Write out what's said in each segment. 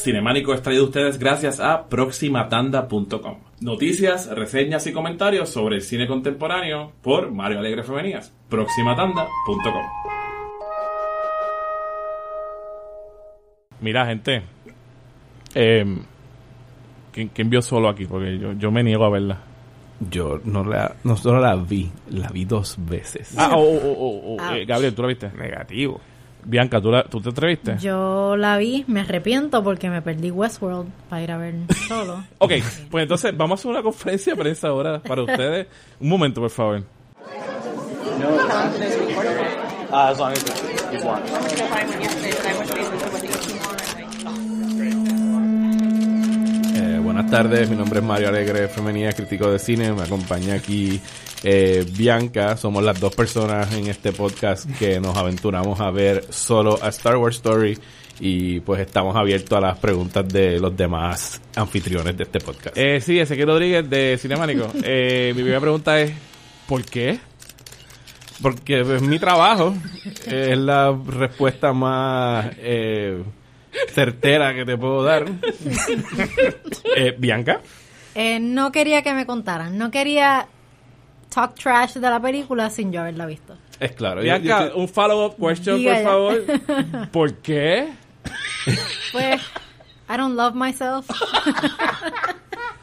Cinemánico es traído a ustedes gracias a proximatanda.com. Noticias, reseñas y comentarios sobre el cine contemporáneo por Mario Alegre Femenías. proximatanda.com. Mira, gente. Eh, ¿quién, quién vio solo aquí? Porque yo, yo me niego a verla. Yo no la, no solo la vi, la vi dos veces. Ah, oh, oh, oh, oh, eh. Gabriel, ¿tú la viste? Negativo. Bianca, ¿tú, la- ¿tú te atreviste? Yo la vi, me arrepiento porque me perdí Westworld para ir a ver solo. Ok, pues entonces vamos a hacer una conferencia de prensa ahora para ustedes. Un momento, por favor. Eh, buenas tardes, mi nombre es Mario Alegre Femenina, crítico de cine. Me acompaña aquí eh, Bianca. Somos las dos personas en este podcast que nos aventuramos a ver solo a Star Wars Story y pues estamos abiertos a las preguntas de los demás anfitriones de este podcast. Eh, sí, Ezequiel Rodríguez de Cinemánico. Eh, mi primera pregunta es, ¿por qué? Porque es mi trabajo. es la respuesta más eh, certera que te puedo dar. Eh, Bianca. Eh, no quería que me contaran, no quería talk trash de la película sin yo haberla visto. Es claro. Bianca, yo- un follow-up question, Diga por ya. favor. ¿Por qué? Pues, I don't love myself.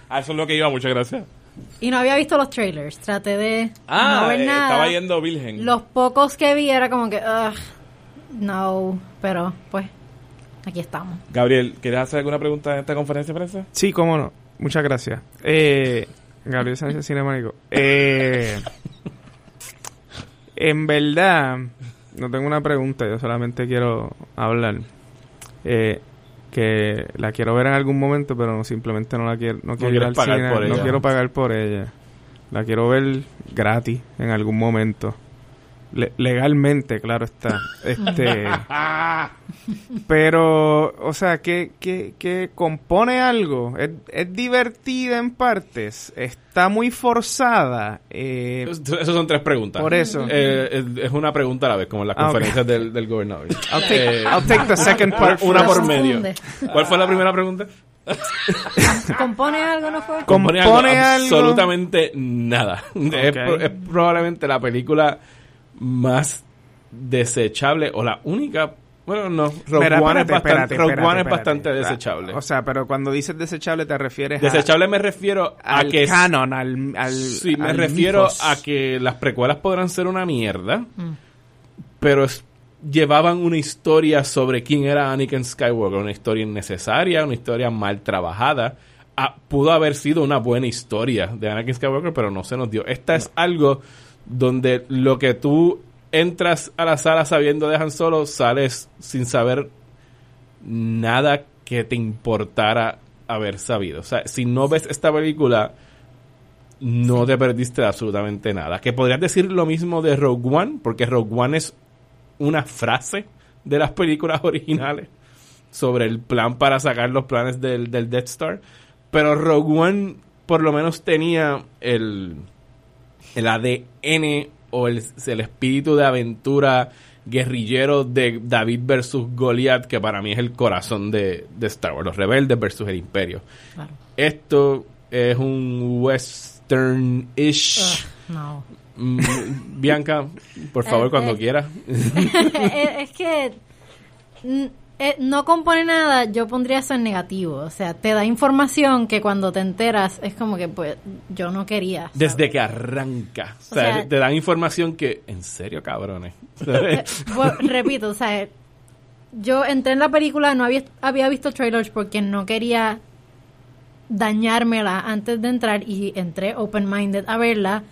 Ah, eso es lo que iba, muchas gracias. Y no había visto los trailers, traté de Ah, no ver eh, nada. estaba yendo virgen. Los pocos que vi era como que, ugh, no, pero pues, aquí estamos. Gabriel, ¿quieres hacer alguna pregunta en esta conferencia de prensa? Sí, cómo no. Muchas gracias. Eh, Gabriel Sánchez Cinemático. Eh, en verdad, no tengo una pregunta, yo solamente quiero hablar. Eh, que la quiero ver en algún momento, pero no, simplemente no la quiero, no quiero ir quieres al pagar cine, por no ella. quiero pagar por ella. La quiero ver gratis en algún momento. Le- legalmente, claro está. Este, pero, o sea, que, que, que compone algo. Es, es divertida en partes. Está muy forzada. Eh, Esas son tres preguntas. Por eso. Eh, es, es una pregunta a la vez, como en las Ah, conferencias del, del gobernador. I'll, take, I'll take the second part. Una por medio. ¿Cuál fue la primera pregunta? ¿Compone algo, no fue? Compone algo, algo. absolutamente nada. Es, es probablemente la película más desechable o la única. Bueno, no. Rogue One, espérate, es, bastante, espérate, Rogue espérate, One es bastante desechable. O sea, pero cuando dices desechable te refieres desechable me refiero a, al que canon, al, al Sí, me refiero mythos. a que las precuelas podrán ser una mierda, pero es- llevaban una historia sobre quién era Anakin Skywalker, una historia innecesaria, una historia mal trabajada. Ah, pudo haber sido una buena historia de Anakin Skywalker, pero no se nos dio. Esta es algo donde lo que tú entras a la sala sabiendo de Han Solo, sales sin saber nada que te importara haber sabido. O sea, si no ves esta película, no te perdiste absolutamente nada. Que podrías decir lo mismo de Rogue One, porque Rogue One es una frase de las películas originales sobre el plan para sacar los planes del, del Death Star. Pero Rogue One por lo menos tenía el, el ADN o el, el espíritu de aventura guerrillero de David versus Goliath, que para mí es el corazón de, de Star Wars, los rebeldes versus el imperio. Claro. Esto es un western-ish. No. Mm, Bianca, por favor, Eh, cuando eh. quieras. es, es que eh, no compone nada, yo pondría eso en negativo. O sea, te da información que cuando te enteras es como que, pues, yo no quería. ¿sabes? Desde que arranca. O O sea, sea- te dan información que... En serio, cabrones. Eh, bueno, repito, o sea, yo entré en la película, no había, había visto trailers porque no quería dañármela antes de entrar y entré open-minded a verla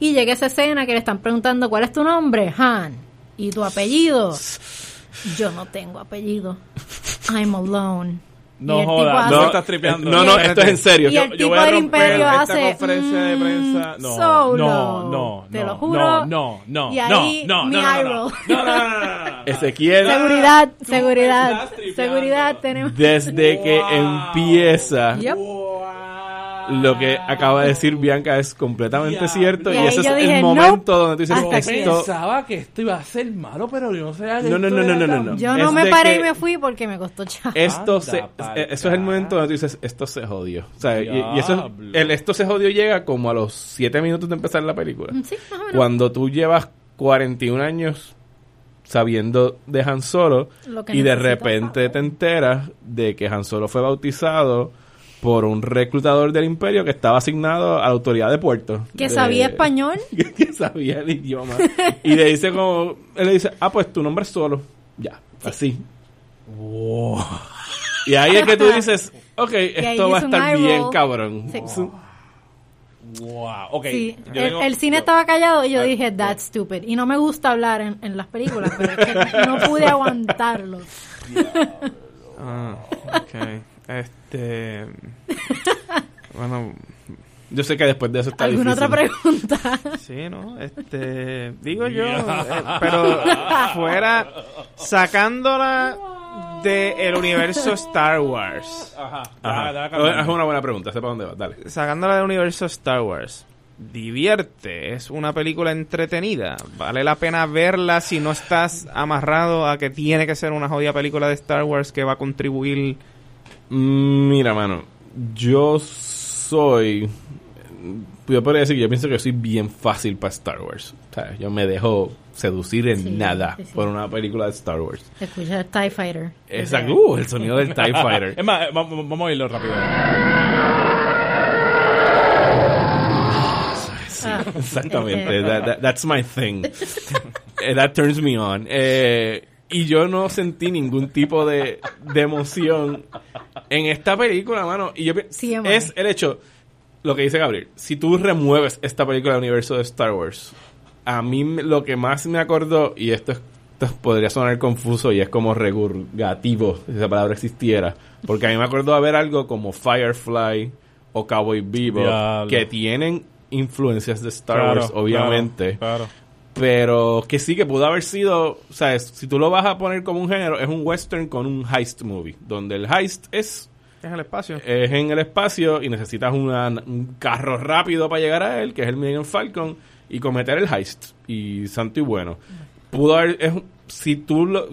y llegué a esa escena que le están preguntando ¿cuál es tu nombre? Han. ¿Y tu apellido? Yo no tengo apellido. I'm alone. No jodas, hace- no estás tripeando. no, no, esto es en serio. Y Yo- el yo tipo voy a del romper imperio esta hace conferencia de mm, prensa. No, solo. no, no, Te lo juro. no, no, no, Y ahí no, mi no, no, eye no, roll. no, no, no, no, no, no. Ezequiel, Seguridad, seguridad, seguridad tenemos. desde que Wow. empieza... Lo que acaba de decir Bianca es completamente Ya. cierto. Y ese es el momento "Nope, donde tú dices, hasta aquí". esto... Pensaba que esto iba a ser malo, pero yo no que No, no, no, no, no, no. Yo no Es me paré y me fui porque me costó chavo. Esto se, eso es el momento donde tú dices, esto se jodió. O sea, y, y eso, el esto se jodió llega como a los 7 minutos de empezar la película. Sí, más o menos. Cuando tú llevas 41 años sabiendo de Han Solo y de repente te enteras de que Han Solo fue bautizado por un reclutador del imperio que estaba asignado a la autoridad de puerto. Que De- sabía español. que, que sabía el idioma. y le dice como, él le dice, ah, pues tu nombre es Solo. Ya, así. Y ahí es que tú dices, ok, esto va a estar bien roll. cabrón. Sí. Wow, ok. Sí, Yo el, tengo- el cine estaba callado y yo dije, that's stupid. Y no me gusta hablar en, en las películas, pero es que no pude aguantarlo. Ah, ok. Este. Bueno, Yo sé que después de eso está ¿Alguna difícil. otra pregunta? sí, ¿no? Este. Digo yo. eh, pero fuera. Sacándola del universo Star Wars. Ajá. Es una buena pregunta, sé para dónde va, dale. Sacándola del universo Star Wars. Divierte, es una película entretenida. Vale la pena verla si no estás amarrado a que tiene que ser una jodida película de Star Wars que va a contribuir. Mira, mano, yo soy. Yo podría decir que yo pienso que soy bien fácil para Star Wars. O sea, yo me dejo seducir en Sí, nada sí, sí. por una película de Star Wars. Escucha TIE Fighter. Exacto, uh, el sonido del TIE Fighter. Es más, eh, vamos, vamos a irlo rápido. Sí, Ah, exactamente. este. That- that- that's my thing. Eh, that turns me on. Eh, y yo no sentí ningún tipo de, de emoción en esta película, mano. Y yo Sí, es el hecho, lo que dice Gabriel, si tú remueves esta película del universo de Star Wars, a mí me- lo que más me acordó, y esto, es- esto podría sonar confuso y es como regurgativo, si esa palabra existiera, porque a mí me acordó ver algo como Firefly o Cowboy Bebop, Diablo. que tienen influencias de Star Claro, Wars, obviamente, Claro. claro. Pero que sí que pudo haber sido, o sea, si tú lo vas a poner como un género, es un western con un heist movie, donde el heist es Es el espacio. es en el espacio y necesitas una- un carro rápido para llegar a él, que es el Millennium Falcon, y cometer el heist. Y santo y bueno. Pudo haber, es si tú lo,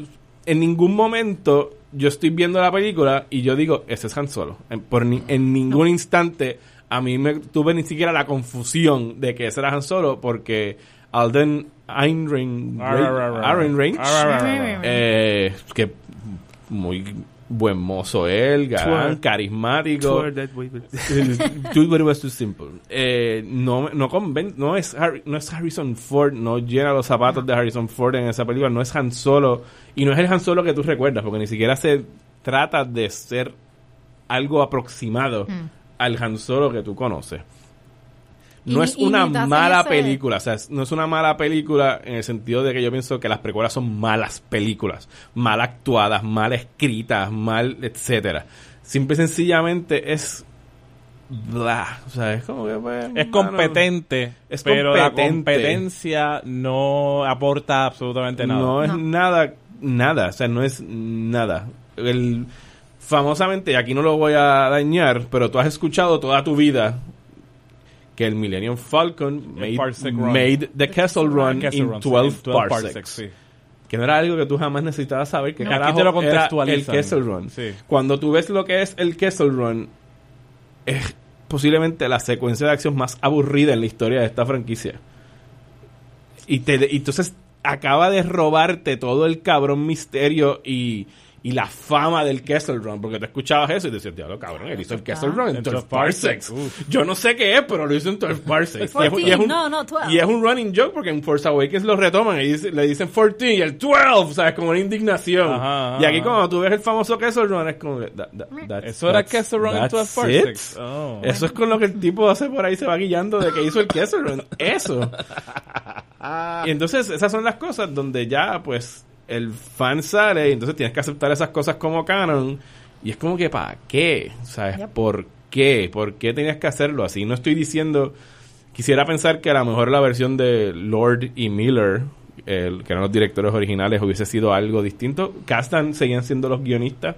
en ningún momento yo estoy viendo la película y yo digo, ese es Han Solo. En, por ni- en ningún instante a mí me tuve ni siquiera la confusión de que ese era Han Solo porque Alden Einring, Ehrenreich, eh, que muy buen mozo él, galán, carismático. Too was too simple. Eh, no, no, conven- no, es Harry- no es Harrison Ford, no llena los zapatos de Harrison Ford en esa película, no es Han Solo, y no es el Han Solo que tú recuerdas, porque ni siquiera se trata de ser algo aproximado al Han Solo que tú conoces. No Y- es una mala ese- película, o sea, es- no es una mala película en el sentido de que yo pienso que las precuelas son malas películas, mal actuadas, mal escritas, mal, etcétera. Simple y sencillamente es bla, o sea, es como que pues, Es mano, competente, es pero la competencia no aporta absolutamente nada. No es No. nada, nada, o sea, no es nada. El, famosamente, y aquí no lo voy a dañar, pero tú has escuchado toda tu vida que el Millennium Falcon made, Run. made the Kessel Run Kessel in Run, sí, 12, en parsecs. sí. Que no era algo que tú jamás necesitabas saber que No. carajo Aquí te lo era el. Kessel Run. Sí. Cuando tú ves lo que es el Kessel Run, es posiblemente la secuencia de acción más aburrida en la historia de esta franquicia. Y, te, y entonces acaba de robarte todo el cabrón misterio y, y la fama del Kessel Run, porque tú escuchabas eso y decías, diablo, cabrón, él hizo el Kessel Run en En 12 12 parsecs. Yo no sé qué es, pero lo hizo en 12 parsecs. Y es, un- y es 14, un, no, no, 12. y es un running joke porque en Force Awakens lo retoman y dice- le dicen 14 y el 12, ¿sabes? Como una indignación. Ajá, ajá, y aquí ajá. cuando tú ves el famoso Kessel Run es como... que, that- that- Eso era Kessel Run en that's 12 parsecs. Oh. Eso es con lo que el tipo hace por ahí, se va guiando de que hizo el Kessel Run. Eso. y entonces esas son las cosas donde ya pues el fan sale y entonces tienes que aceptar esas cosas como canon. Y es como que, ¿para qué? ¿Sabes? Yep. ¿Por qué? ¿Por qué tenías que hacerlo así? No estoy diciendo... Quisiera pensar que a lo mejor la versión de Lord y Miller, el, que eran los directores originales, hubiese sido algo distinto. Castan seguían siendo los guionistas.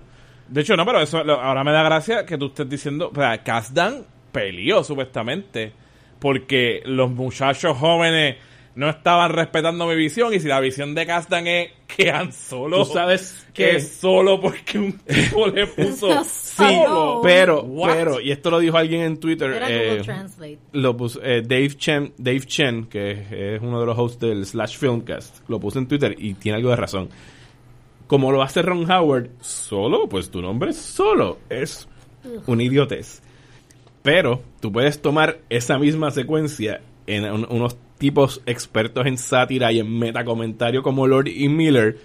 De hecho, no, pero eso lo- ahora me da gracia que tú estés diciendo, o sea, Kasdan peleó supuestamente porque los muchachos jóvenes no estaban respetando mi visión y si la visión de Castan es que Han Solo Tú sabes que es solo porque un tipo le puso Sí, solo. pero, What? pero, y esto lo dijo alguien en Twitter, Era eh, Translate. lo puso, eh, Dave Chen, Dave Chen, que es, es uno de los hosts del Slash Filmcast, lo puso en Twitter y tiene algo de razón. Como lo hace Ron Howard, solo, pues tu nombre es solo, es un idiotez. Pero tú puedes tomar esa misma secuencia en un- unos tipos expertos en sátira y en metacomentario como Lord y Miller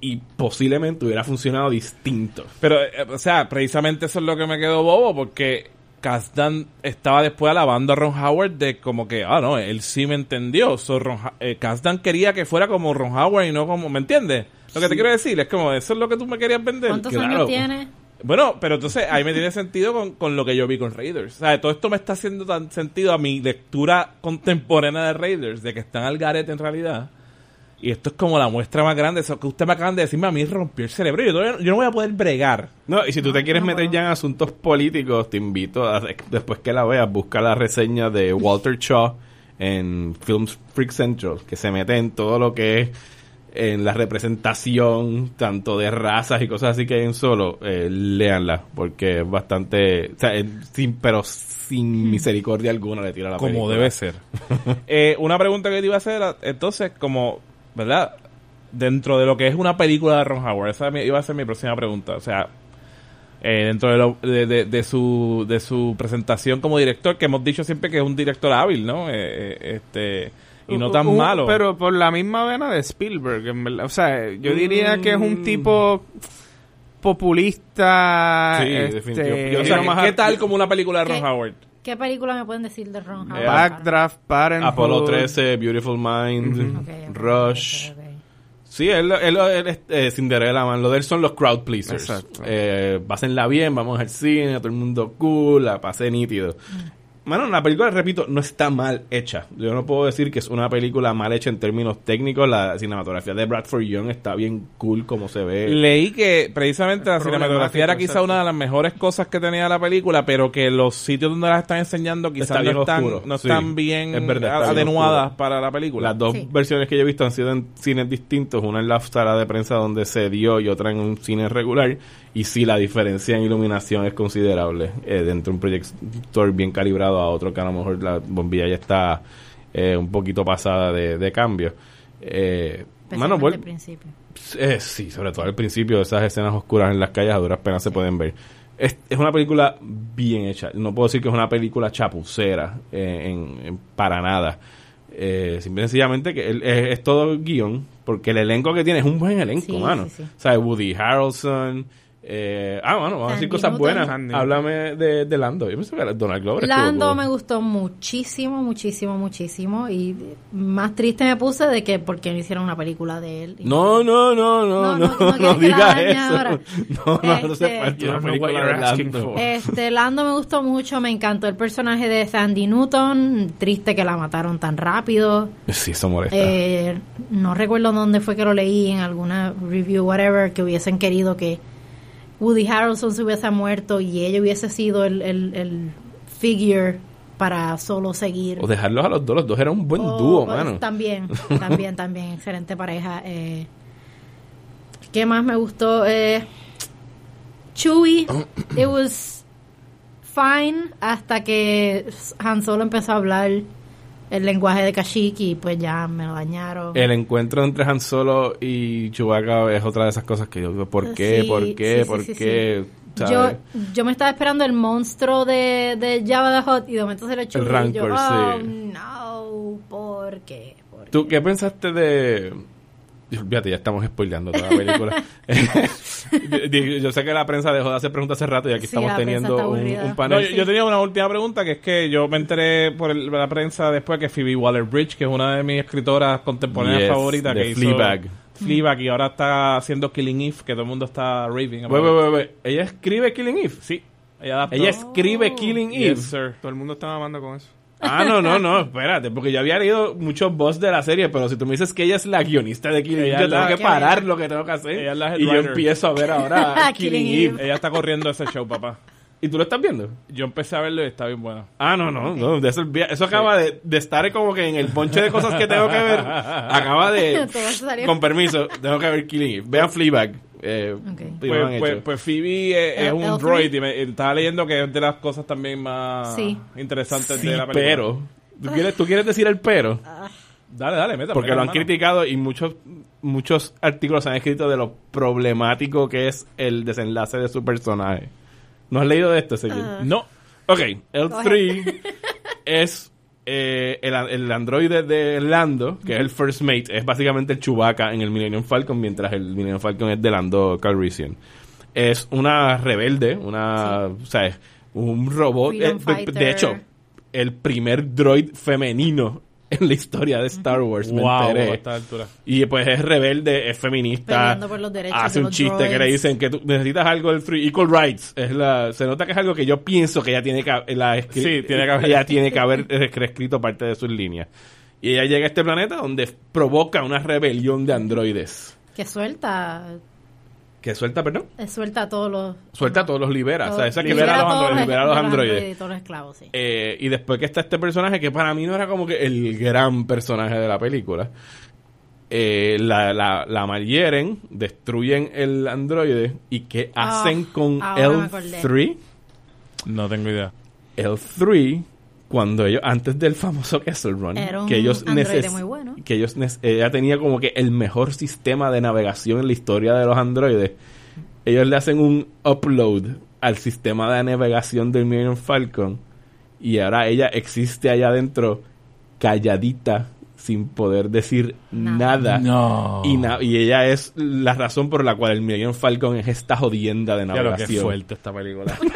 y posiblemente hubiera funcionado distinto. Pero, eh, o sea, precisamente eso es lo que me quedó bobo, porque Kasdan estaba después alabando a Ron Howard de como que, ah, no, él sí me entendió. So, Ron eh, Kasdan quería que fuera como Ron Howard y no como, ¿me entiendes? Lo que te quiero decir es como, eso es lo que tú me querías vender. ¿Cuántos claro. años tiene? Bueno, pero entonces ahí me tiene sentido con, con lo que yo vi con Raiders. O sea, todo esto me está haciendo tan sentido a mi lectura contemporánea de Raiders, de que están al garete en realidad. Y esto es como la muestra más grande. Eso que usted me acaban de decirme a mí rompió el cerebro. Yo, todavía yo no voy a poder bregar. No, y si tú te quieres no meter ya en asuntos políticos, te invito a, después que la veas, busca la reseña de Walter Shaw en Films Freak Central, que se mete en todo lo que es en la representación tanto de razas y cosas así que hay en solo, eh, léanla, porque es bastante, o sea, sin, pero sin misericordia alguna le tira la como película. debe ser. Eh, una pregunta que te iba a hacer, entonces, como, ¿verdad? Dentro de lo que es una película de Ron Howard, esa iba a ser mi próxima pregunta. O sea, eh, dentro de, lo- de, de- de su, de su presentación como director, que hemos dicho siempre que es un director hábil, ¿no? Eh, eh, este, y no tan malo. Pero por la misma vena de Spielberg, en verdad. O sea, yo diría que es un Mm. tipo populista. Sí, este, definitivamente. Yo o sea, Quiero más ¿qué tal como una película de Ron ¿Qué? Howard? ¿Qué película me pueden decir de Ron Howard? Backdraft, Parenthood. Apolo 13, Beautiful Mind, Rush. Sí, él, él, él es eh, Cinderella, man. Lo de él son los crowd pleasers. Exacto. Eh, pásenla bien, vamos al cine, todo el mundo cool, la pasé nítido. Mano, la película, repito, no está mal hecha. Yo no puedo decir que es una película mal hecha en términos técnicos. La cinematografía de Bradford Young está bien cool como se ve. Leí que precisamente la cinematografía era quizá una de las mejores cosas que tenía la película, pero que los sitios donde las están enseñando quizás no están, oscuro, no sí. están bien, Es verdad, está bien atenuadas oscuro. para la película. Las dos Sí. versiones que yo he visto han sido en cines distintos, una en la sala de prensa donde se dio y otra en un cine regular. Y sí, la diferencia en iluminación es considerable. Eh, dentro de un proyector bien calibrado a otro que a lo mejor la bombilla ya está eh, un poquito pasada de, de cambio. Eh, mano, al principio. eh, sí, sobre todo al principio, esas escenas oscuras en las calles a duras penas se pueden ver. Es, es una película bien hecha. No puedo decir que es una película chapucera eh, en, en- para nada. Eh, simple y sencillamente que el- es, es todo guion, porque el elenco que tiene es un buen elenco, Sí, mano. sí. O sea, Woody Harrelson. Eh, ah, bueno, vamos a decir cosas Newton. buenas. Sandy. Háblame de, de Lando. Yo pensé que era Donald Glover. Lando me gustó muchísimo, muchísimo, muchísimo. Y más triste me puse de que porque no hicieron una película de él. No, no, no, no, No, no, no, no no, digas eso. ahora. No, no, no Este- falta You una don't know what película de Lando. Este, Lando me gustó mucho, me encantó el personaje de Sandy Newton. Triste que la mataron tan rápido. Sí, eso molesta. Eh, no recuerdo dónde fue que lo leí, en alguna review, whatever, que hubiesen querido que Woody Harrelson se hubiese muerto y ella hubiese sido el, el, el figure para solo seguir. O dejarlos a los dos, los dos eran un buen Oh, dúo, pues, mano. También, también, también, excelente pareja. Eh, ¿Qué más me gustó? Eh, Chewie, it was fine hasta que Han Solo empezó a hablar el lenguaje de Kashyyyk y pues ya me lo dañaron. El encuentro entre Han Solo y Chewbacca es otra de esas cosas que yo digo, ¿por qué? Sí, ¿Por qué? sí, ¿Por sí, qué? Yo, yo me estaba esperando el monstruo de, de Jabba the Hutt y de momento se y yo, Rancor, oh, sí. no, ¿por qué? ¿Por qué? ¿Tú qué pensaste de...? Fíjate, ya estamos spoileando toda la película. yo, yo sé que la prensa dejó de hacer preguntas hace rato y aquí Sí, estamos teniendo un, No, panel. yo, yo tenía una última pregunta que es que yo me enteré por el- la prensa después que Phoebe Waller-Bridge, que es una de mis escritoras contemporáneas Yes, favoritas, que hizo Fleabag. Fleabag y ahora está haciendo Killing Eve, que todo el mundo está raving. about Wait, it. wait, wait, wait. ¿Ella escribe Killing Eve? Sí, ella adaptó. Ella escribe Killing Eve. Yes, sir. Todo el mundo está mamando con eso. Ah, no, no, no, espérate, porque yo había leído muchos boss de la serie, pero si tú me dices que ella es la guionista de Killing Eve, yo tengo que parar lo que tengo que hacer. Ella es la y yo empiezo a ver ahora Killing Eve. Ella está corriendo ese show, papá. ¿Y tú lo estás viendo? Yo empecé a verlo y está bien bueno. Ah, no, no, no. de eso, eso acaba de, de estar como que en el bonche de cosas que tengo que ver. Acaba de. Con permiso, tengo que ver Killing Eve. Vean Fleabag. Eh, Pues, pues, pues Phoebe es, un el droid y me, estaba leyendo que es de las cosas también más Sí. interesantes Sí, de la película. pero. ¿tú quieres, ¿Tú quieres decir el pero? Dale, dale, métame. Porque lo han criticado y muchos muchos artículos han escrito de lo problemático que es el desenlace de su personaje. ¿No has leído de esto, señor? mano. No. Ok, el 3 es eh, el, el androide de Lando, que es el First Mate, es básicamente el Chewbacca en el Millennium Falcon, mientras el Millennium Falcon es de Lando Calrissian. Es una rebelde, una, o sea, es un robot. Eh, de- de, hecho, el primer droid femenino en la historia de Star Wars, me Wow, enteré. a esta altura. Y pues es rebelde, es feminista. Por los derechos Hace de un los chiste que le dicen que tú necesitas algo del free equal rights. Es la, se nota que es algo que yo pienso que ella tiene que, la escri- Sí, tiene que haber- ella tiene que haber reescrito parte de sus líneas. Y ella llega a este planeta donde provoca una rebelión de androides. Que suelta, Que suelta, perdón. eh, suelta a todos los... Suelta a todos los libera. o sea, todos- esa que libera libera a los todos androides. Libera a los androides. y todos los esclavos, sí. Eh, y después que está este personaje que para mí no era como que el gran personaje de la película. eh, la, la, la malhieren, destruyen el androide y ¿qué Ah, hacen con me acordé. L3? No tengo idea. L3 cuando ellos antes del famoso Kessel Run Era un que ellos androide neces- muy bueno. Que ellos ella tenía como que el mejor sistema de navegación en la historia de los androides ellos le hacen un upload al sistema de navegación del Millennium Falcon y ahora ella existe allá adentro calladita sin poder decir Nada. nada, No. Y, na- y ella es la razón por la cual el Millennium Falcon es esta jodienda de Ya lo que navegación fuerte esta película.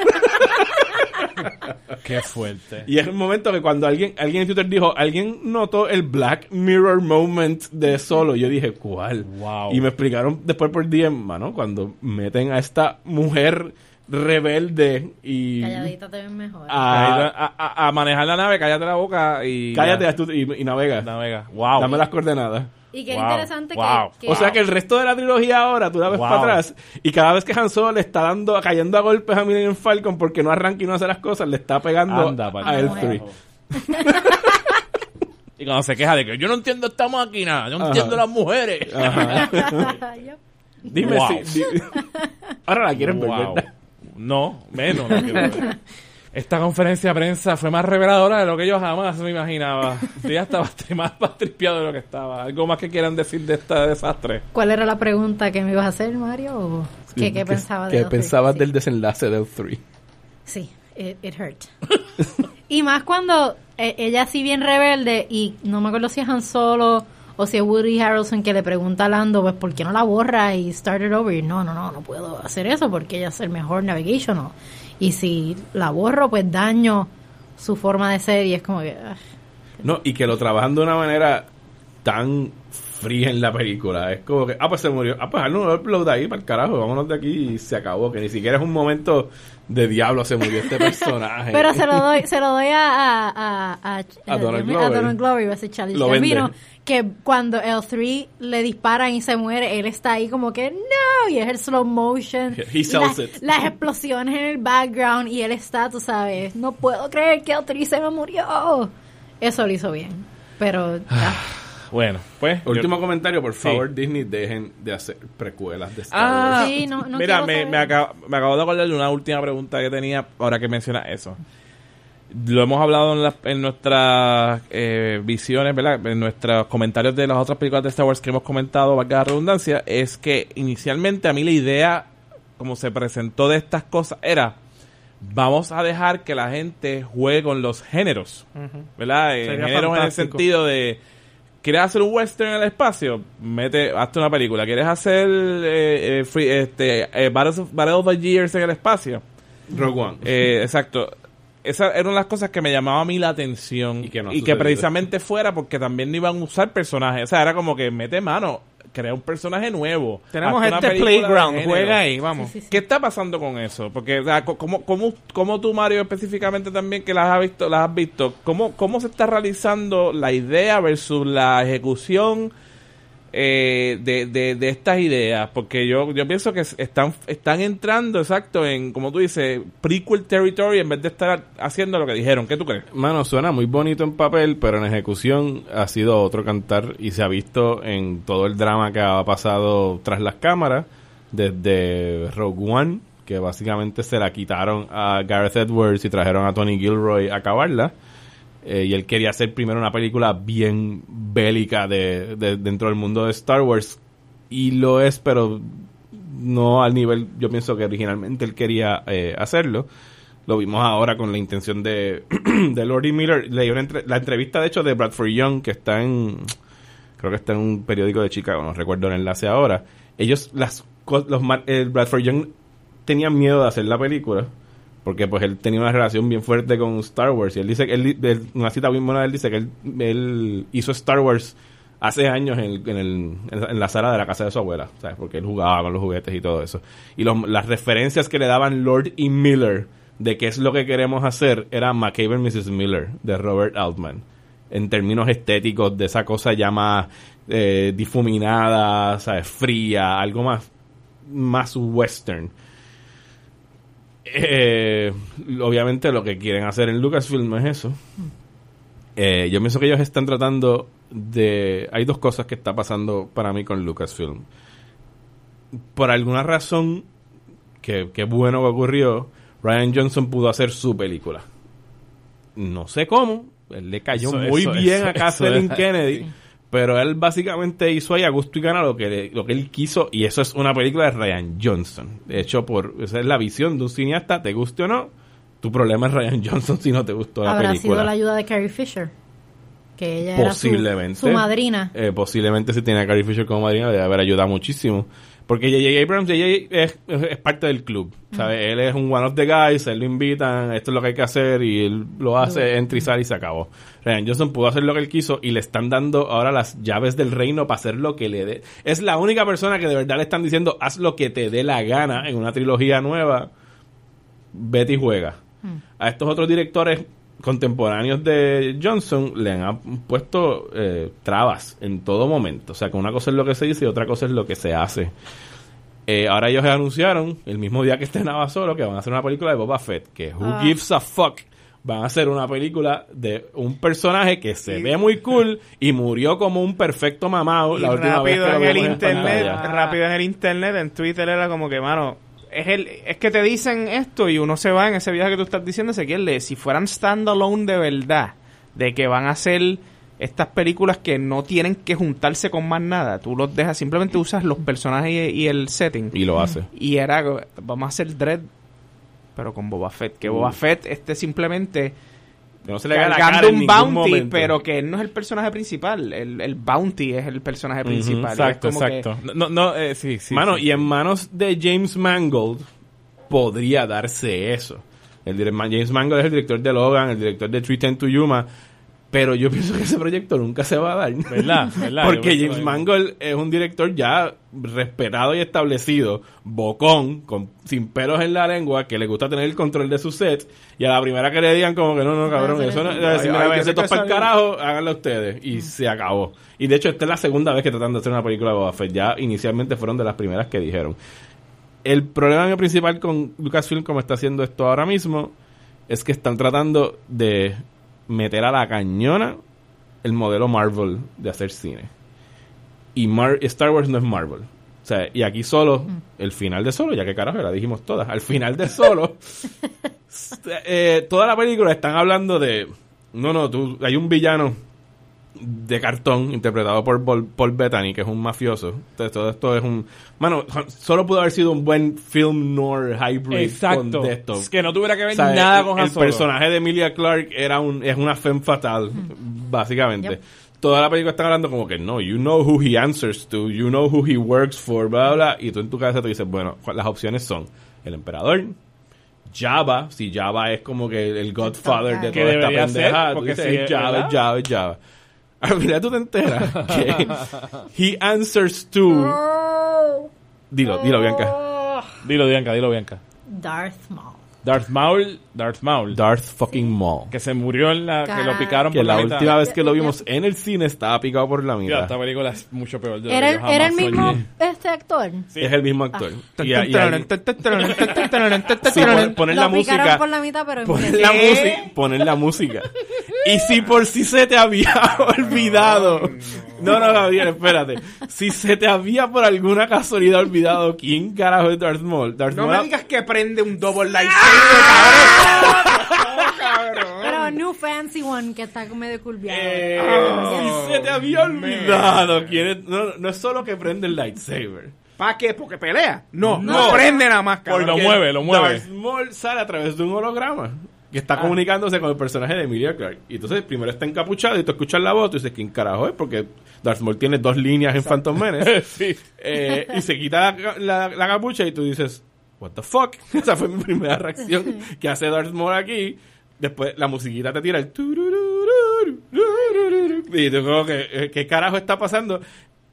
Qué fuerte. Y es un momento que cuando alguien, alguien en Twitter dijo, alguien notó el Black Mirror moment de solo. Yo dije, ¿cuál? Wow. Y me explicaron después por DM, mano, cuando meten a esta mujer rebelde y... Calladita te ven mejor. A, a- a manejar la nave, cállate la boca y. cállate ya. y, y navega. Navega. Wow. Dame las coordenadas. Y qué wow, interesante wow. que... que- O sea que el resto de la trilogía ahora, tú la ves Wow. para atrás y cada vez que Han Solo le está dando, cayendo a golpes a Millennium Falcon porque no arranca y no hace las cosas, le está pegando Anda, a carajo. L3. Y cuando se queja de que yo no entiendo esta máquina, yo no Ajá. entiendo las mujeres. Dime Wow. si... di- Ahora la quieren ver. No, menos. la quiero ver. Esta conferencia de prensa fue más reveladora de lo que yo jamás me imaginaba. Yo ya estaba más, más tripiado de lo que estaba. ¿Algo más que quieran decir de este desastre? ¿Cuál era la pregunta que me ibas a hacer, Mario? ¿O ¿Qué, qué pensabas ¿Qué de tres? pensabas Sí. del desenlace del 3? Sí, it, it hurt. y más cuando eh, ella así bien rebelde y no me acuerdo si es Han Solo o si es Woody Harrelson que le pregunta a Lando, pues ¿por qué no la borra y start it over? Y no, no, no, no puedo hacer eso porque ella es el mejor navigational. Y si la borro, pues daño su forma de ser y es como que... ah, No, y que lo trabajan de una manera tan fría en la película. Es como que, ah, pues se murió. Ah, pues un upload ahí para el carajo. Vámonos de aquí y se acabó. Que ni siquiera es un momento de diablo se murió este personaje. Pero se lo doy, se lo doy a, a, a, a, A Donald Glover. Donald Glover, iba a ser Charlie Lo vende. Que cuando el 3 le disparan y se muere, él está ahí como que no, y es el slow motion, He sells las, it. las explosiones en el background y él está, tú sabes, no puedo creer que el 3 se me murió. Eso lo hizo bien, pero ya. Bueno, pues. Último yo- comentario, por Sí. favor, Disney, dejen de hacer precuelas de Star Ah, Wars. Sí, no- no mira, me, me, acabo, me acabo de acordar de una última pregunta que tenía ahora que mencionas eso. Lo hemos hablado en, las- en nuestras eh, visiones, ¿verdad? En nuestros comentarios de las otras películas de Star Wars que hemos comentado, valga la redundancia, es que inicialmente a mí la idea, como se presentó de estas cosas, era vamos a dejar que la gente juegue con los géneros, ¿verdad? Eh, géneros en el sentido de ¿Quieres hacer un western en el espacio? Mete, hazte una película. ¿Quieres hacer eh, eh, free- este, eh, Battles of, Battle of the Years en el espacio? Rogue One. Eh, exacto. Esas eran las cosas que me llamaban a mí la atención. Y que no ha y que sucedido. precisamente fuera porque también no iban a usar personajes. O sea, era como que mete mano, crea un personaje nuevo. Tenemos este playground, juega ahí, vamos. Sí, sí, sí. ¿Qué está pasando con eso? Porque, o sea, ¿cómo, cómo, cómo tú, Mario, específicamente también, que las has visto, las has visto, cómo, cómo se está realizando la idea versus la ejecución eh, de, de, de estas ideas, porque yo, yo pienso que es- están, están entrando, exacto, en, como tú dices, prequel territory en vez de estar haciendo lo que dijeron. ¿Qué tú crees? Mano, suena muy bonito en papel, pero en ejecución ha sido otro cantar y se ha visto en todo el drama que ha pasado tras las cámaras, desde Rogue One, que básicamente se la quitaron a Gareth Edwards y trajeron a Tony Gilroy a acabarla. Eh, y él quería hacer primero una película bien bélica de, de- dentro del mundo de Star Wars. Y lo es, pero no al nivel, yo pienso que originalmente él quería eh, hacerlo. Lo vimos ahora con la intención de, de Lord E. Miller. Leí una la entrevista, de hecho, de Bradford Young, que está en, creo que está en un periódico de Chicago, no recuerdo el enlace ahora. Ellos, las, los, el Bradford Young tenía miedo de hacer la película porque pues él tenía una relación bien fuerte con Star Wars y él dice que él, él- una cita bien buena él dice que él, hizo Star Wars hace años en, el- en, el- en la- sala de la casa de su abuela, ¿sabes? Porque él jugaba con los juguetes y todo eso. Y los- las referencias que le daban Lord y Miller de qué es lo que queremos hacer era McCabe Mrs. Miller de Robert Altman. En términos estéticos de esa cosa ya más eh, difuminada, ¿sabes? Fría, algo más, más western. Eh, obviamente lo que quieren hacer en Lucasfilm es eso. Eh, yo pienso que ellos están tratando de... Hay dos cosas que está pasando para mí con Lucasfilm. Por alguna razón, que, que bueno que ocurrió, Ryan Johnson pudo hacer su película. No sé cómo, él le cayó Eso- muy eso- bien eso- a Kathleen Kennedy. Pero él básicamente hizo ahí a gusto y gana lo que, le- lo que él quiso. Y eso es una película de Ryan Johnson. De hecho, por, esa es la visión de un cineasta, te guste o no. Tu problema es Ryan Johnson si no te gustó la Habrá película. sido la ayuda de Carrie Fisher. Que ella era su, Posiblemente. su madrina. Eh, posiblemente si tiene a Carrie Fisher como madrina debe haber ayudado muchísimo. Porque J.J. Abrams J.J. Es, es, parte del club. ¿sabes? Él es un one of the guys, él lo invitan, esto es lo que hay que hacer y él lo hace, entra y sale y se acabó. Ryan Johnson pudo hacer lo que él quiso y le están dando ahora las llaves del reino para hacer lo que le dé. Es la única persona que de verdad le están diciendo haz lo que te dé la gana en una trilogía nueva. Vete y juega. A estos otros directores contemporáneos de Johnson le han puesto eh, trabas en todo momento. O sea, que una cosa es lo que se dice y otra cosa es lo que se hace. Eh, ahora ellos anunciaron, el mismo día que estrenaba solo, que van a hacer una película de Boba Fett. Que Who Ah. Gives a Fuck van a hacer una película de un personaje que se ve muy cool y murió como un perfecto mamado la última vez rápido que en el en internet, rápido en el internet, en Twitter era como que, mano, es el es que te dicen esto y uno se va en ese viaje que tú estás diciendo, Ezequiel, de si fueran standalone de verdad, de que van a hacer estas películas que no tienen que juntarse con más nada, tú los dejas, simplemente usas los personajes y, y el setting. Y lo hace. Y era, vamos a hacer Dread, pero con Boba Fett, que Uh. Boba Fett esté simplemente no se le la cara en un bounty, momento. pero que él no es el personaje principal. El, el bounty es el personaje principal. Exacto, como que- exacto. No, no, eh, sí, sí. Mano, sí. y en manos de James Mangold podría darse eso. El James Mangold es el director de Logan, el director de 310 to Yuma, pero yo pienso que ese proyecto nunca se va a dar. ¿Verdad? ¿Verdad? Porque James. Mangold es un director ya respetado y establecido, bocón, con, sin pelos en la lengua, que le gusta tener el control de su set, y a la primera que le digan como que no, no, cabrón, hacer eso no, si me que para el salió. carajo, háganlo ustedes. Y se acabó. Y de hecho, esta es la segunda vez que tratan de hacer una película de Boba Fett. Ya inicialmente fueron de las primeras que dijeron. El problema principal con Lucasfilm, como está haciendo esto ahora mismo, es que están tratando de meter a la cañona el modelo Marvel de hacer cine. Y Mar- Star Wars no es Marvel. O sea, y aquí solo, el final de solo, ya que carajo, la dijimos todas, al final de solo, eh, toda la película están hablando de, no, no, tú, hay un villano de cartón interpretado por Paul, Paul Bettany, que es un mafioso. Entonces todo esto es un... Mano, solo pudo haber sido un buen film noir hybrid Exacto. con esto. Es que no tuviera que ver O sea, nada el, con el Solo. personaje de Emilia Clarke era un, es una femme fatal, básicamente. Yep. Toda la película están hablando como que no, you know who he answers to, you know who he works for, bla, bla, y tú en tu cabeza te dices, bueno, las opciones son el emperador, Java, si Java es como que el godfather de toda esta pendeja, tú porque dices, sí, es Java, Java, es Java. Al final tú te enteras que he answers to... Dilo, dilo, Bianca. Dilo, Bianca, dilo, Bianca. Darth Maul. Darth Maul, Darth Maul, Darth fucking Maul. que se murió en la, que lo picaron Que por la la, mitad. última vez que lo vimos en el cine estaba picado por la Ya, mitad. esta película es mucho peor de lo ¿Era, que ¿Era el mismo soñé. este actor? Es el mismo actor. Ah. Y, ahí- sí, pon- poner Lo la picaron música. por la mitad, pero Poner la, música, poner la música. Y si por si se te había olvidado. No, no, Gabriel, espérate. Si se te había por alguna casualidad olvidado quién carajo es Darth Maul. Darth No Maul me digas que prende un double lightsaber, cabrón. Pero New Fancy One, que está medio curviado. Eh, Oh, si se te había olvidado quién es. No, no es solo que prende el lightsaber. ¿Para qué? ¿Porque pelea? No, no, No. prende nada más, cabrón. Lo Porque mueve, lo mueve. Darth Maul sale a través de un holograma que Ah. está comunicándose con el personaje de Emilia Clarke. Y entonces primero está encapuchado y tú escuchas la voz y dices, ¿quién carajo es? Porque Darth Maul tiene dos líneas en Phantom Menace. sí. Eh, y se quita la, la- la capucha y tú dices, what the fuck? Esa fue mi primera reacción que hace Darth Maul aquí. Después la musiquita te tira el... Y tú como que, ¿qué carajo está pasando?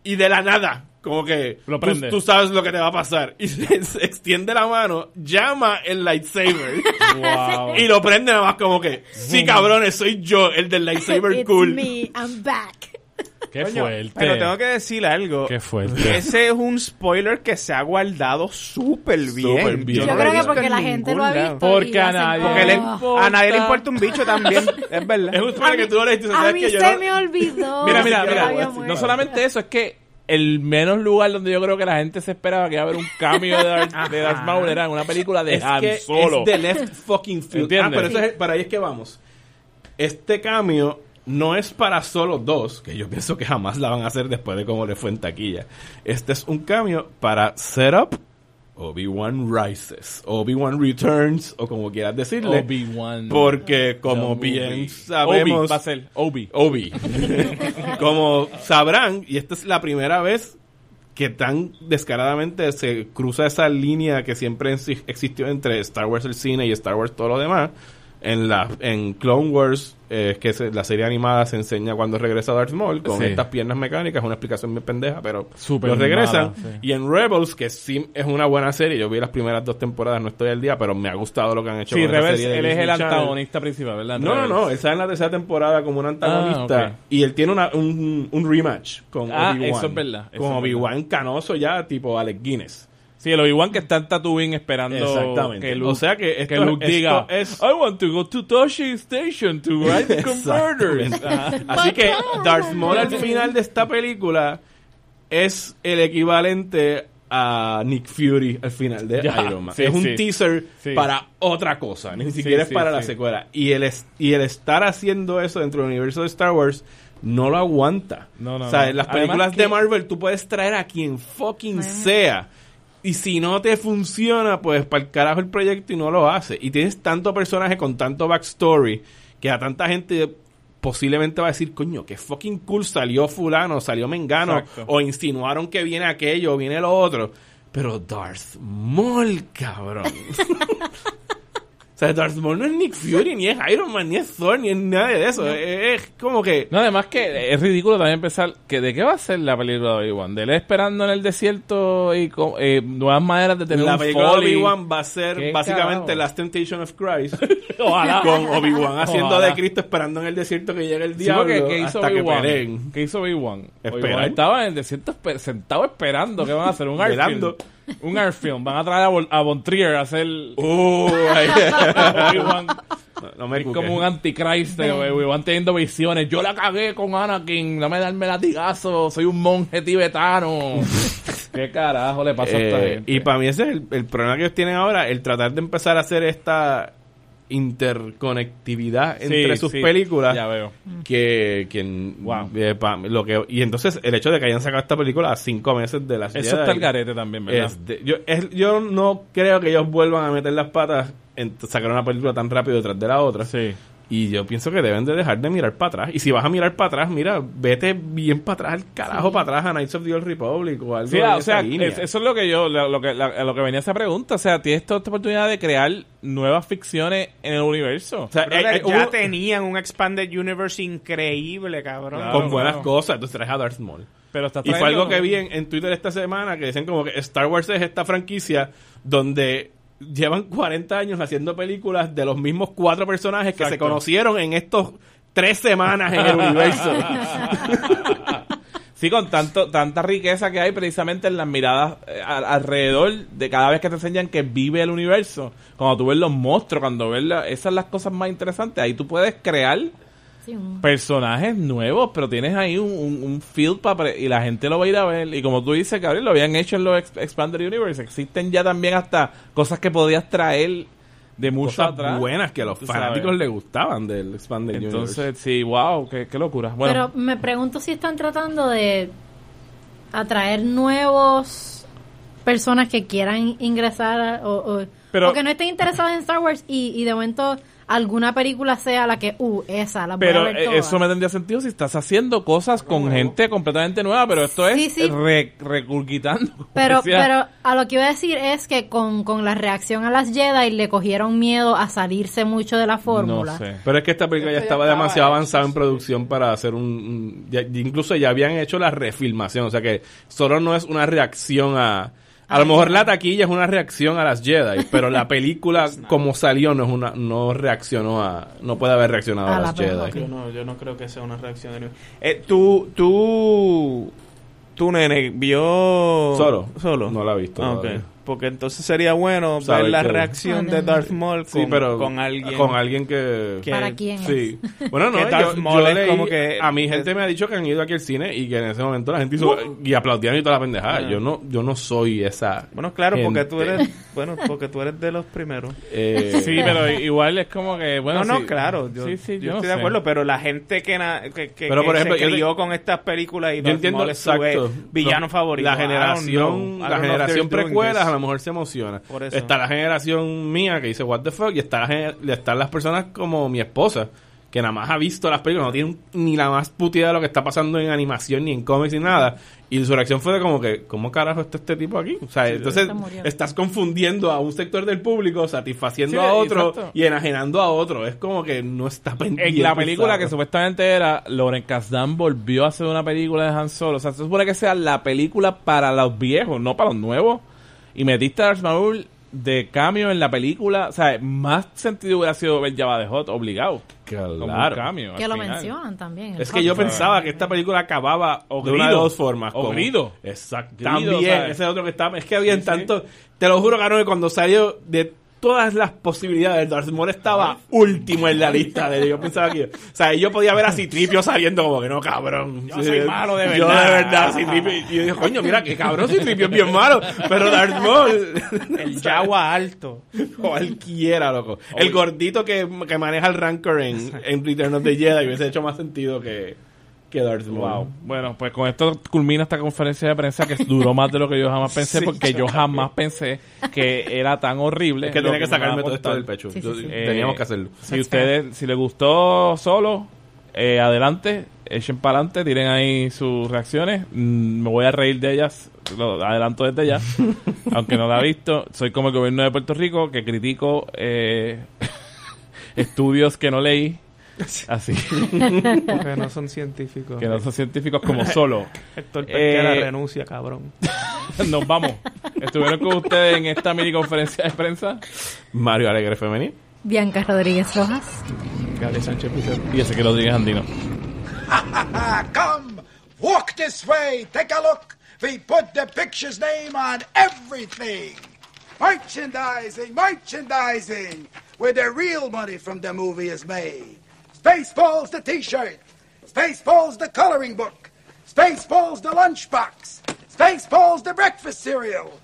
Y de la nada, como que Lo tú, prende. tú sabes lo que te va a pasar. Y se, se extiende la mano, llama el lightsaber Wow. y lo prende nada más como que, sí cabrones, soy yo, el del lightsaber It's cool. me, I'm back. Qué Coño, fuerte. Pero tengo que decir algo. Qué fuerte. Ese es un spoiler que se ha guardado súper bien. Súper bien. Yo creo que porque la gente lo ha visto. Porque y a nadie Porque le- importa. a nadie le importa un bicho también. es verdad. Es un spoiler que tú lo tú A mí que yo se no- me olvidó. Mira, mira, mira. No solamente eso, es que el menos lugar donde yo creo que la gente se esperaba que iba a haber un cambio de Darth, de Darth Maul era en una película de es Han que Solo. es de left fucking field. Ah, pero eso es, para ahí es que vamos. Este cambio no es para solo dos, que yo pienso que jamás la van a hacer después de cómo le fue en taquilla. Este es un cambio para setup Obi-Wan Rises, Obi-Wan Returns, o como quieras decirle. Obi-Wan. Porque como bien sabemos... Obi, va a ser Obi. Obi. Como sabrán, y esta es la primera vez que tan descaradamente se cruza esa línea que siempre exi- existió entre Star Wars el cine y Star Wars todo lo demás. En la en Clone Wars, eh, que es la serie animada se enseña cuando regresa Darth Maul con Sí. estas piernas mecánicas, una explicación muy pendeja, pero Súper lo regresan. sí. Y en Rebels, que sí es una buena serie, yo vi las primeras dos temporadas, no estoy al día, pero me ha gustado lo que han hecho Sí, con Rebels, serie él es el Channel. antagonista principal, ¿verdad? No, no, no. Él sale en la tercera temporada como un antagonista. Ah, ok. Y él tiene una- un, un rematch con Ah, Obi-Wan. eso es verdad, eso Con es Obi-Wan canoso ya, tipo Alex Guinness. Sí, el Obi-Wan que está en Tatooine esperando Exactamente. que Luke, O sea que esto- que Luke esto diga es- I want to go to Toshi Station to ride the converters. Así que Darth Maul al final de esta película es el equivalente a Nick Fury al final de Ya, Iron Man. sí, es un sí. teaser Sí. para otra cosa, ni siquiera es sí, para la sí. secuela. Y el, es- y el estar haciendo eso dentro del universo de Star Wars no lo aguanta. No, no, o sea, no. en las Además películas que- de Marvel tú puedes traer a quien fucking sea. Y si no te funciona, pues para el carajo el proyecto y no lo hace. Y tienes tanto personaje con tanto backstory que a tanta gente posiblemente va a decir, coño, que fucking cool salió fulano, salió mengano, Exacto. o insinuaron que viene aquello, o viene lo otro. Pero Darth Maul, cabrón. sea, Darth Maul no es Nick Fury, ni es Iron Man, ni es Thor, ni es nada de eso. Es, es como que... No, además que es ridículo también pensar que de qué va a ser la película de Obi-Wan. De él esperando en el desierto y con eh, nuevas maneras de tener La un película de foley. Obi-Wan va a ser ¿Qué básicamente carajo? Last Temptation of Christ. Ojalá. con Obi-Wan haciendo Ojalá. de Cristo esperando en el desierto que llegue el Sí, diablo porque ¿qué hizo hasta que peleen. ¿Qué hizo Obi-Wan? Obi-Wan estaba en el desierto sentado esperando. ¿Qué van a hacer? Un Velando. film. Un art film. Van a traer a, Vol- a Von Trier a hacer Uh, no, no me Es como un antichrist de Obi-Wan teniendo visiones. Yo la cagué con Anakin. Dame darme latigazo. Soy un monje tibetano. ¿Qué carajo le pasa a esta Eh, gente? y para mí ese es el, el problema que ellos tienen ahora, el tratar de empezar a hacer esta interconectividad Sí, entre sus sí, películas Ya veo. que, que Wow. eh, pa- lo que y entonces el hecho de que hayan sacado esta película a cinco meses de la Eso está el garete también, ¿verdad? Es de- yo, es- yo no creo que ellos vuelvan a meter las patas en sacar una película tan rápido detrás de la otra. Sí. Y yo pienso que deben de dejar de mirar para atrás. Y si vas a mirar para atrás, mira, vete bien para atrás, al carajo para atrás a Knights of the Old Republic o algo Sí, de o esa sea, línea. es- eso es lo que yo, lo, lo que, la- a lo que venía esa pregunta. O sea, tienes toda esta oportunidad de crear nuevas ficciones en el universo. O sea, Brother, eh, eh, ya hubo- tenían un Expanded Universe increíble, cabrón. Claro, con buenas claro. cosas, entonces traes a Darth Maul. pero estás Y fue algo que vi en, en Twitter esta semana que decían como que Star Wars es esta franquicia donde llevan 40 años haciendo películas de los mismos cuatro personajes que se conocieron en estos tres semanas en el universo. Sí, con tanto, tanta riqueza que hay precisamente en las miradas eh, al- alrededor de cada vez que te enseñan que vive el universo. Cuando tú ves los monstruos, cuando ves la- esas son las cosas más interesantes. Ahí tú puedes crear Personajes nuevos, pero tienes ahí un, un, un field para y la gente lo va a ir a ver. Y como tú dices, Gabriel, lo habían hecho en los Ex- Expanded Universe. Existen ya también hasta cosas que podías traer de mucho Cosas atrás. buenas que a los fanáticos les gustaban del Expanded Universe. Entonces, sí, wow, qué, qué locura. Bueno, Pero me pregunto si están tratando de atraer nuevos personas que quieran ingresar a- o, o, Pero- o que no estén interesados en Star Wars y, y de momento alguna película sea la que, uh, esa, la voy Pero a ver eh, todas. eso me tendría sentido si estás haciendo cosas con gente completamente nueva, pero esto Sí, es sí. re- Pero, pero a lo que iba a decir es que con, con la reacción a las Jedi le cogieron miedo a salirse mucho de la fórmula. No sé. Pero es que esta película ya estaba demasiado avanzada en producción para hacer un... un- ya- incluso ya habían hecho la refilmación, o sea que solo no es una reacción a... A lo mejor la taquilla es una reacción a las Jedi, pero la película como salió no es una no reaccionó a no puede haber reaccionado a, A la las Jedi. ok. Yo no, yo no creo que sea una reacción de. Eh, tú, tú, tú, nene, vio... Solo. Solo. No la he visto Ah, ok. Porque entonces sería bueno Saber ver la que- reacción de. Darth Maul con, Sí, pero con alguien. con alguien que, que- ¿Para quién Sí. Bueno, no, Que yo, Darth yo Maul es leí- como que- a mi gente me ha dicho que han ido aquí al cine y que en ese momento la gente hizo y aplaudían y toda la pendejada. Ah. Yo no yo no soy esa Bueno, claro, porque tú gente. eres... Bueno, porque tú eres de los primeros. eh, Sí, pero igual es como que, bueno, no, no, sí. claro. Yo, sí, sí, yo yo no estoy de sé. acuerdo, pero la gente que, na- que, que, Pero, que por ejemplo, se yo te- crió con estas películas y yo Darth entiendo Maul es su exacto eh, villano Lo- favorito. la I don't generación know. I don't la generación they're doing precuelas this. a lo mejor se emociona Por eso. está la generación mía que dice what the fuck y está la están las personas como mi esposa que nada más ha visto las películas no tiene ni la más puta idea de lo que está pasando en animación ni en cómics ni nada y su reacción fue de como que ¿cómo carajo está este tipo aquí? o sea entonces estás confundiendo a un sector del público satisfaciendo Sí, a otro exacto. y enajenando a otro es como que no está pendiente En la película que supuestamente era Lauren Kasdan volvió a hacer una película de Han Solo. O sea, se supone que sea la película para los viejos, no para los nuevos. Y metiste a Darth Maul de cambio en la película. O sea, más sentido hubiera sido ver Java de Hot obligado. Como un Claro. cameo. Que lo final. mencionan también. el Es que yo Hot. pensaba que esta película acababa O de una de Grido. dos formas. O como- Grido. Exacto. También, ¿sabes? ese otro que estaba. Es que había Sí, sí. tanto. Te lo juro, cabrón, que cuando salió de todas las posibilidades, Darth Maul estaba último en la lista. De, yo pensaba que. O sea, yo podía ver a Citripio saliendo como que no, cabrón. Yo soy malo de Yo de verdad. verdad, Citripio. Y yo dije, coño, mira, que cabrón, Citripio es bien malo. Pero Darth Maul. El Jawa alto. Cualquiera, loco. El gordito que, que maneja el Rancor en, en Return of the Jedi hubiese hecho más sentido que, que Darth Maul. Wow. Bueno, pues con esto culmina esta conferencia de prensa que duró más de lo que yo jamás pensé, Sí. porque yo jamás pensé que era tan horrible. Es que tenía que sacarme todo esto del pecho. Sí, sí, Yo- sí. Eh, Teníamos que hacerlo. Si ustedes, si les gustó solo, eh, adelante, echen para adelante, tiren ahí sus reacciones. Mm, me voy a reír de ellas, lo adelanto desde ya, aunque no la he visto. Soy como el gobierno de Puerto Rico que critico eh, estudios que no leí, así Porque no son científicos. que no son científicos como solo. Héctor Pesquera Eh, renuncia, cabrón. Nos vamos. Estuvieron con ustedes en esta mini conferencia de prensa Mario Alegre Femenino. Bianca Rodríguez Rojas. Gabriel Sánchez Pizarro. y ese que Rodríguez Andino. Ah, come, walk this way, take a look. We put the picture's name on everything. Merchandising, merchandising, where the real money from the movie is made. Spaceballs the t-shirt, Spaceballs the coloring book, Spaceballs the lunchbox, Spaceballs the breakfast cereal,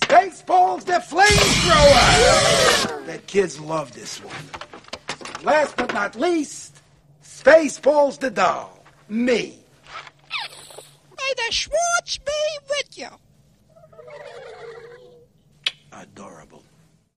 Spaceballs the flamethrower. The kids love this one. Last but not least, Spaceballs the doll. Me. May the Schwartz be with you. Adorable.